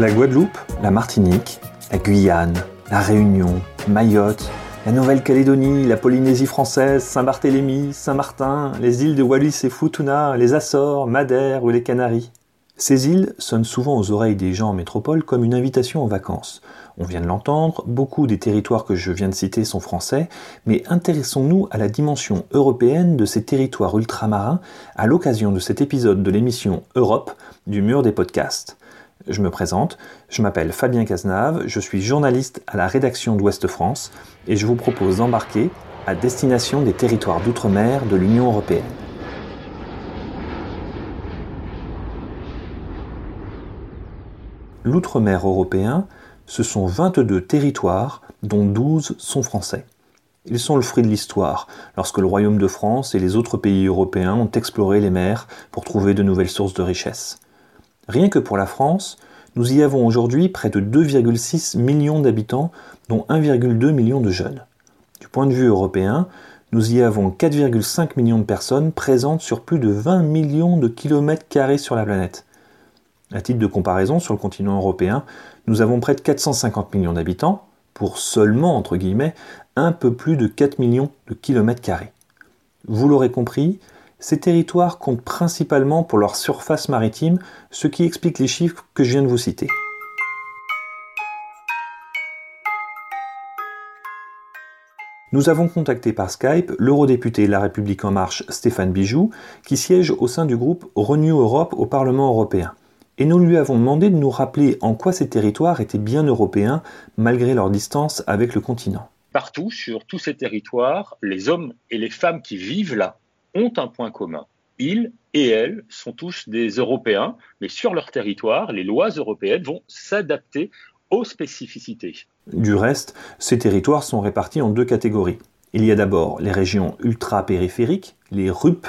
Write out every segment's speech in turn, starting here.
La Guadeloupe, la Martinique, la Guyane, la Réunion, Mayotte, la Nouvelle-Calédonie, la Polynésie française, Saint-Barthélemy, Saint-Martin, les îles de Wallis et Futuna, les Açores, Madère ou les Canaries. Ces îles sonnent souvent aux oreilles des gens en métropole comme une invitation aux vacances. On vient de l'entendre, beaucoup des territoires que je viens de citer sont français, mais intéressons-nous à la dimension européenne de ces territoires ultramarins à l'occasion de cet épisode de l'émission Europe du mur des podcasts. Je me présente, je m'appelle Fabien Cazenave, je suis journaliste à la rédaction d'Ouest France et je vous propose d'embarquer à destination des territoires d'outre-mer de l'Union européenne. L'outre-mer européen, ce sont 22 territoires dont 12 sont français. Ils sont le fruit de l'histoire, lorsque le Royaume de France et les autres pays européens ont exploré les mers pour trouver de nouvelles sources de richesse. Rien que pour la France, nous y avons aujourd'hui près de 2,6 millions d'habitants, dont 1,2 million de jeunes. Du point de vue européen, nous y avons 4,5 millions de personnes présentes sur plus de 20 millions de kilomètres carrés sur la planète. À titre de comparaison, sur le continent européen, nous avons près de 450 millions d'habitants, pour seulement, entre guillemets, un peu plus de 4 millions de kilomètres carrés. Vous l'aurez compris, ces territoires comptent principalement pour leur surface maritime, ce qui explique les chiffres que je viens de vous citer. Nous avons contacté par Skype l'eurodéputé La République en marche Stéphane Bijoux, qui siège au sein du groupe Renew Europe au Parlement européen. Et nous lui avons demandé de nous rappeler en quoi ces territoires étaient bien européens malgré leur distance avec le continent. Partout, sur tous ces territoires, les hommes et les femmes qui vivent là ont un point commun. Ils et elles sont tous des Européens, mais sur leur territoire, les lois européennes vont s'adapter aux spécificités. Du reste, ces territoires sont répartis en deux catégories. Il y a d'abord les régions ultra-périphériques, les RUP,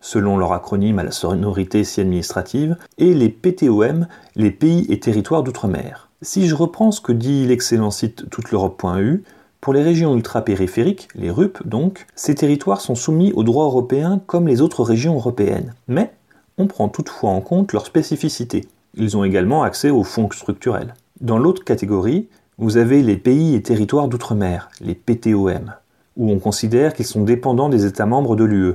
selon leur acronyme à la sonorité si administrative, et les PTOM, les pays et territoires d'outre-mer. Si je reprends ce que dit l'excellent site touteleurope.eu, pour les régions ultra-périphériques, les RUP donc, ces territoires sont soumis au droit européen comme les autres régions européennes. Mais on prend toutefois en compte leurs spécificités. Ils ont également accès aux fonds structurels. Dans l'autre catégorie, vous avez les pays et territoires d'outre-mer, les PTOM, où on considère qu'ils sont dépendants des États membres de l'UE,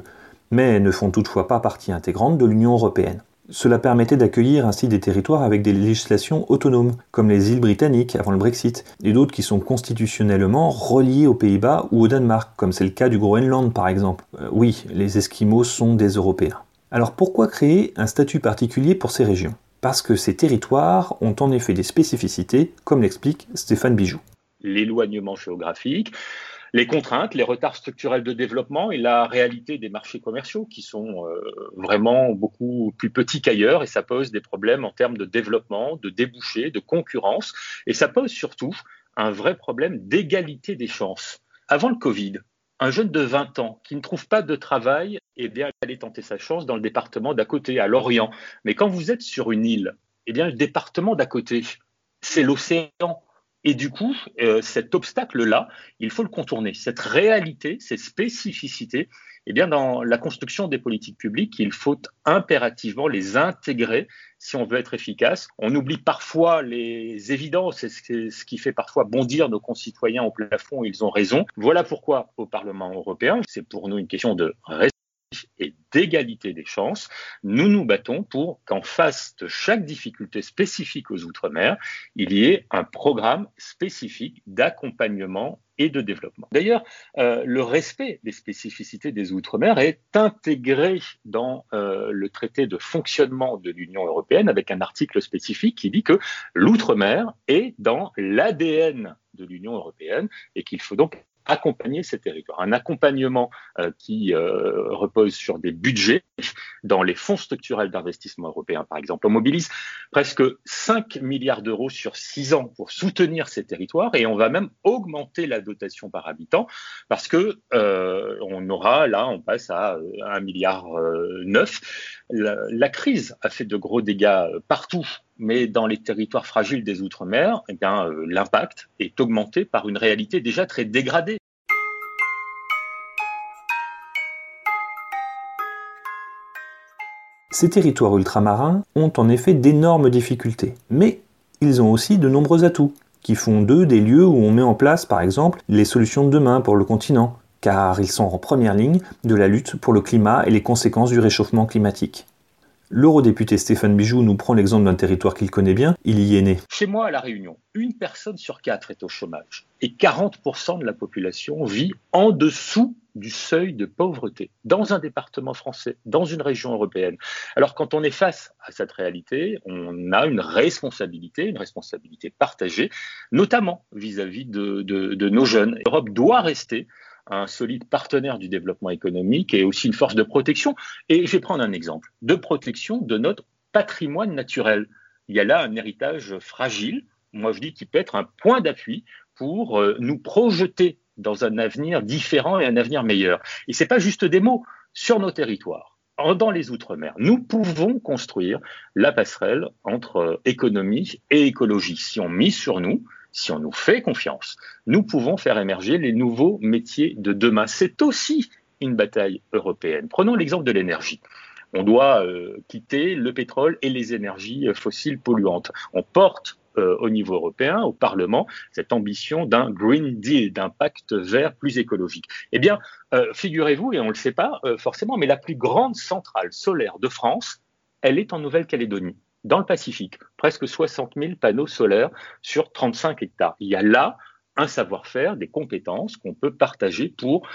mais ne font toutefois pas partie intégrante de l'Union européenne. Cela permettait d'accueillir ainsi des territoires avec des législations autonomes, comme les îles britanniques avant le Brexit, et d'autres qui sont constitutionnellement reliés aux Pays-Bas ou au Danemark, comme c'est le cas du Groenland par exemple. Euh, oui, les Esquimaux sont des Européens. Alors pourquoi créer un statut particulier pour ces régions? Parce que ces territoires ont en effet des spécificités, comme l'explique Stéphane Bijoux. L'éloignement géographique, les contraintes, les retards structurels de développement et la réalité des marchés commerciaux qui sont euh, vraiment beaucoup plus petits qu'ailleurs et ça pose des problèmes en termes de développement, de débouchés, de concurrence et ça pose surtout un vrai problème d'égalité des chances. Avant le Covid, un jeune de 20 ans qui ne trouve pas de travail, eh bien, allait tenter sa chance dans le département d'à côté, à Lorient. Mais quand vous êtes sur une île, eh bien, le département d'à côté, c'est l'océan. Et du coup, euh, cet obstacle-là, il faut le contourner. Cette réalité, ces spécificités, eh bien, dans la construction des politiques publiques, il faut impérativement les intégrer si on veut être efficace. On oublie parfois les évidences, c'est ce qui fait parfois bondir nos concitoyens au plafond, ils ont raison. Voilà pourquoi au Parlement européen, c'est pour nous une question de et d'égalité des chances, nous nous battons pour qu'en face de chaque difficulté spécifique aux Outre-mer, il y ait un programme spécifique d'accompagnement et de développement. D'ailleurs, euh, le respect des spécificités des Outre-mer est intégré dans euh, le traité de fonctionnement de l'Union européenne avec un article spécifique qui dit que l'Outre-mer est dans l'ADN de l'Union européenne et qu'il faut donc accompagner ces territoires. Un accompagnement euh, qui euh, repose sur des budgets. Dans les fonds structurels d'investissement européens, par exemple, on mobilise presque 5 milliards d'euros sur 6 ans pour soutenir ces territoires et on va même augmenter la dotation par habitant parce que euh, on aura, là, on passe à 1 milliard 9. La, la, crise a fait de gros dégâts partout mais dans les territoires fragiles des Outre-mer, eh euh, l'impact est augmenté par une réalité déjà très dégradée. Ces territoires ultramarins ont en effet d'énormes difficultés, mais ils ont aussi de nombreux atouts, qui font d'eux des lieux où on met en place par exemple les solutions de demain pour le continent, car ils sont en première ligne de la lutte pour le climat et les conséquences du réchauffement climatique. L'eurodéputé Stéphane Bijoux nous prend l'exemple d'un territoire qu'il connaît bien, il y est né. Chez moi, à La Réunion, une personne sur quatre est au chômage et 40% de la population vit en dessous du seuil de pauvreté dans un département français, dans une région européenne. Alors quand on est face à cette réalité, on a une responsabilité, une responsabilité partagée, notamment vis-à-vis de, de nos jeunes. L'Europe doit rester un solide partenaire du développement économique et aussi une force de protection. Et je vais prendre un exemple de protection de notre patrimoine naturel. Il y a là un héritage fragile, moi je dis qui peut être un point d'appui pour euh, nous projeter dans un avenir différent et un avenir meilleur. Et ce n'est pas juste des mots. Sur nos territoires, dans les Outre-mer, nous pouvons construire la passerelle entre euh, économie et écologie. Si on mise sur nous, si on nous fait confiance, nous pouvons faire émerger les nouveaux métiers de demain. C'est aussi une bataille européenne. Prenons l'exemple de l'énergie. On doit euh, quitter le pétrole et les énergies euh, fossiles polluantes. On porte euh, au niveau européen, au Parlement, cette ambition d'un Green Deal, d'un pacte vert plus écologique. Eh bien, figurez-vous, et on ne le sait pas forcément, mais la plus grande centrale solaire de France, elle est en Nouvelle-Calédonie dans le Pacifique, presque 60 000 panneaux solaires sur 35 hectares. Il y a là un savoir-faire, des compétences qu'on peut partager pour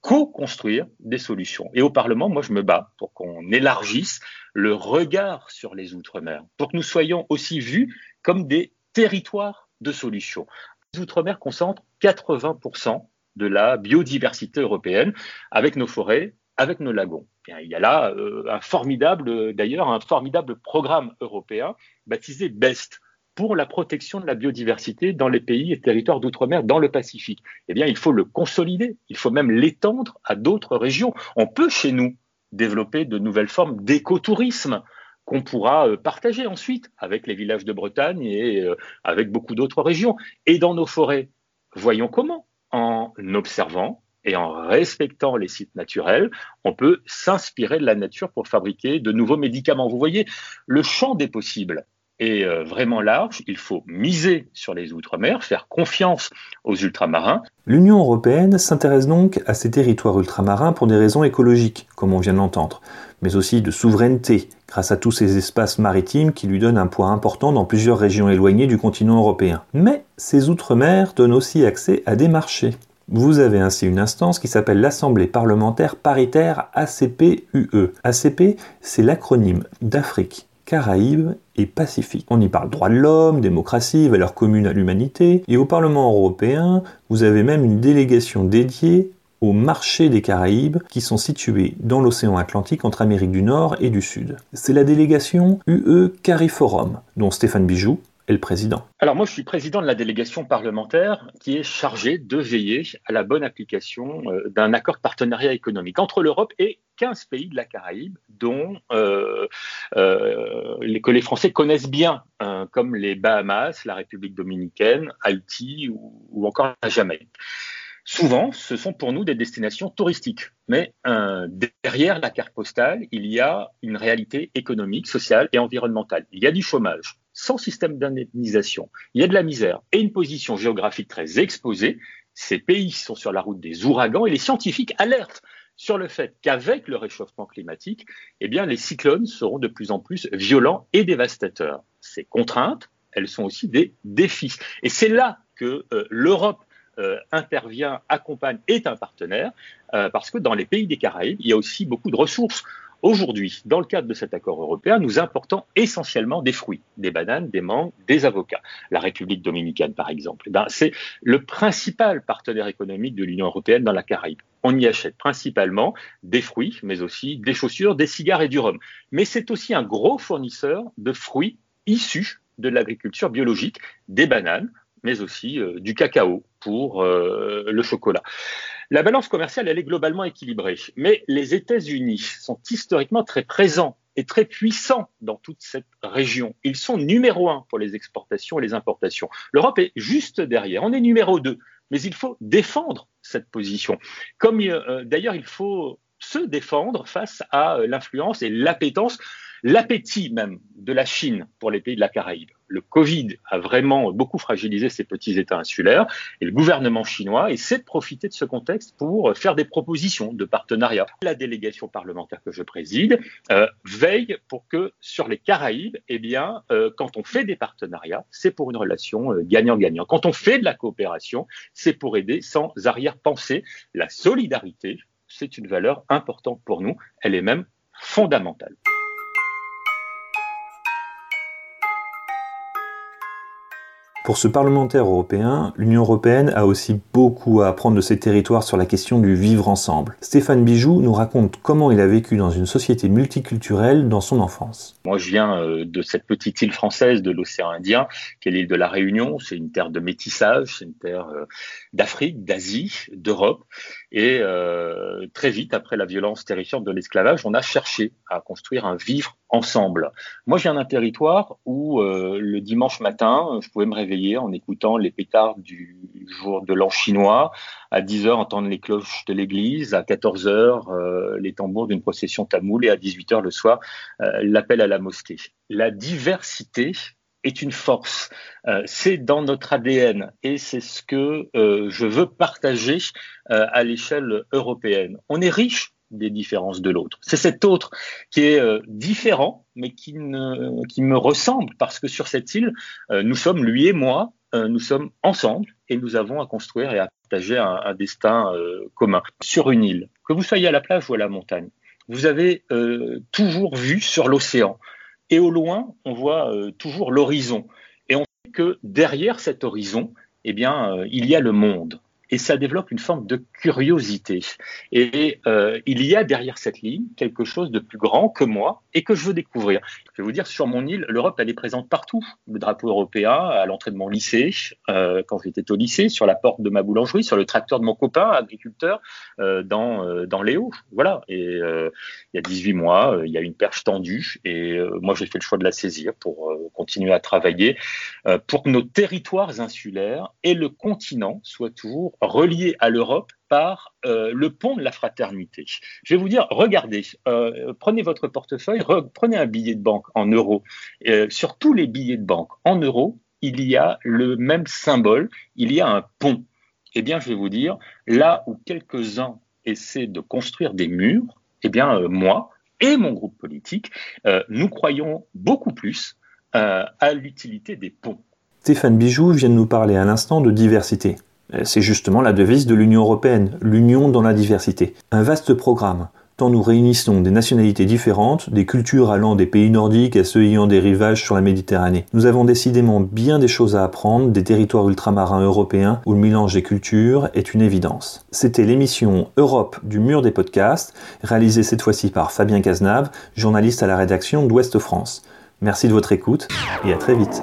co-construire des solutions. Et au Parlement, moi, je me bats pour qu'on élargisse le regard sur les Outre-mer, pour que nous soyons aussi vus comme des territoires de solutions. Les Outre-mer concentrent 80% de la biodiversité européenne avec nos forêts, avec nos lagons. il y a là euh, un formidable, d'ailleurs, un formidable programme européen baptisé BEST pour la protection de la biodiversité dans les pays et territoires d'outre-mer dans le Pacifique. Eh bien, il faut le consolider, il faut même l'étendre à d'autres régions. On peut chez nous développer de nouvelles formes d'écotourisme qu'on pourra euh, partager ensuite avec les villages de Bretagne et euh, avec beaucoup d'autres régions. Et dans nos forêts, voyons comment, en observant, et en respectant les sites naturels, on peut s'inspirer de la nature pour fabriquer de nouveaux médicaments. Vous voyez, le champ des possibles est euh, vraiment large. Il faut miser sur les Outre-mer, faire confiance aux ultramarins. L'Union européenne s'intéresse donc à ces territoires ultramarins pour des raisons écologiques, comme on vient de l'entendre, mais aussi de souveraineté, grâce à tous ces espaces maritimes qui lui donnent un poids important dans plusieurs régions éloignées du continent européen. Mais ces Outre-mer donnent aussi accès à des marchés. Vous avez ainsi une instance qui s'appelle l'Assemblée parlementaire paritaire ACP-UE. ACP, c'est l'acronyme d'Afrique, Caraïbes et Pacifique. On y parle droits de l'homme, démocratie, valeurs communes à l'humanité. Et au Parlement européen, vous avez même une délégation dédiée au marché des Caraïbes qui sont situés dans l'océan Atlantique entre Amérique du Nord et du Sud. C'est la délégation UE Cariforum, dont Stéphane Bijoux, le président Alors moi, je suis président de la délégation parlementaire qui est chargée de veiller à la bonne application euh, d'un accord de partenariat économique entre l'Europe et 15 pays de la Caraïbe, dont euh, euh, les, que les Français connaissent bien, hein, comme les Bahamas, la République dominicaine, Haïti ou, ou encore la Jamaïque. Souvent, ce sont pour nous des destinations touristiques, mais derrière la carte postale, il y a une réalité économique, sociale et environnementale. Il y a du chômage, sans système d'indemnisation. Il y a de la misère et une position géographique très exposée. Ces pays sont sur la route des ouragans et les scientifiques alertent sur le fait qu'avec le réchauffement climatique, eh bien, les cyclones seront de plus en plus violents et dévastateurs. Ces contraintes, elles sont aussi des défis. Et c'est là que euh, l'Europe euh, intervient, accompagne, est un partenaire, euh, parce que dans les pays des Caraïbes, il y a aussi beaucoup de ressources. Aujourd'hui, dans le cadre de cet accord européen, nous importons essentiellement des fruits, des bananes, des mangues, des avocats. La République dominicaine, par exemple, ben, c'est le principal partenaire économique de l'Union européenne dans la Caraïbe. On y achète principalement des fruits, mais aussi des chaussures, des cigares et du rhum. Mais c'est aussi un gros fournisseur de fruits issus de l'agriculture biologique, des bananes, mais aussi euh, du cacao pour euh, le chocolat. La balance commerciale, elle est globalement équilibrée, mais les États-Unis sont historiquement très présents est très puissant dans toute cette région. Ils sont numéro un pour les exportations et les importations. L'Europe est juste derrière. On est numéro deux. Mais il faut défendre cette position. Comme euh, d'ailleurs, il faut se défendre face à euh, l'influence et l'appétence l'appétit même de la Chine pour les pays de la Caraïbe. Le Covid a vraiment beaucoup fragilisé ces petits États insulaires et le gouvernement chinois essaie de profiter de ce contexte pour faire des propositions de partenariat. La délégation parlementaire que je préside euh, veille pour que sur les Caraïbes, eh bien, euh, quand on fait des partenariats, c'est pour une relation gagnant-gagnant. Quand on fait de la coopération, c'est pour aider sans arrière-pensée. La solidarité, c'est une valeur importante pour nous. Elle est même fondamentale. Pour ce parlementaire européen, l'Union européenne a aussi beaucoup à apprendre de ses territoires sur la question du vivre ensemble. Stéphane Bijoux nous raconte comment il a vécu dans une société multiculturelle dans son enfance. Moi, je viens euh, de cette petite île française de l'océan Indien, qui est l'île de la Réunion. C'est une terre de métissage, c'est une terre euh, d'Afrique, d'Asie, d'Europe. Et euh, très vite, après la violence terrifiante de l'esclavage, on a cherché à construire un vivre ensemble. Moi, je viens d'un territoire où le dimanche matin, je pouvais me réveiller en écoutant les pétards du jour de l'an chinois, à 10 heures entendre les cloches de l'église, à 14 heures euh, les tambours d'une procession tamoule et à 18 heures le soir euh, l'appel à la mosquée. La diversité est une force. Euh, c'est dans notre ADN et c'est ce que je veux partager à l'échelle européenne. On est riche des différences de l'autre. C'est cet autre qui est euh, différent, mais qui, me ressemble, parce que sur cette île, euh, nous sommes, lui et moi, euh, nous sommes ensemble et nous avons à construire et à partager un, destin commun sur une île. Que vous soyez à la plage ou à la montagne, vous avez toujours vu sur l'océan. Et au loin, on voit toujours l'horizon. Et on sait que derrière cet horizon, eh bien, il y a le monde et ça développe une forme de curiosité. Et euh, il y a derrière cette ligne quelque chose de plus grand que moi et que je veux découvrir. Je vais vous dire, sur mon île, l'Europe, elle est présente partout. Le drapeau européen à l'entrée de mon lycée, euh, quand j'étais au lycée, sur la porte de ma boulangerie, sur le tracteur de mon copain, agriculteur, euh, dans, euh, dans Léo. Voilà. Et il y a 18 mois, il y a une perche tendue et moi, j'ai fait le choix de la saisir pour continuer à travailler pour que nos territoires insulaires et le continent soient toujours reliés à l'Europe par euh, le pont de la fraternité. Je vais vous dire, regardez, euh, prenez votre portefeuille, prenez un billet de banque en euros. Euh, sur tous les billets de banque en euros, il y a le même symbole, il y a un pont. Eh bien, je vais vous dire, là où quelques-uns essaient de construire des murs, eh bien, moi et mon groupe politique, nous croyons beaucoup plus à l'utilité des ponts. Stéphane Bijoux vient de nous parler à l'instant de diversité. Euh, c'est justement la devise de l'Union européenne, l'union dans la diversité. Un vaste programme, tant nous réunissons des nationalités différentes, des cultures allant des pays nordiques à ceux ayant des rivages sur la Méditerranée. Nous avons décidément bien des choses à apprendre des territoires ultramarins européens où le mélange des cultures est une évidence. C'était l'émission Europe du mur des podcasts, réalisée cette fois-ci par Fabien Cazenave, journaliste à la rédaction d'Ouest France. Merci de votre écoute et à très vite.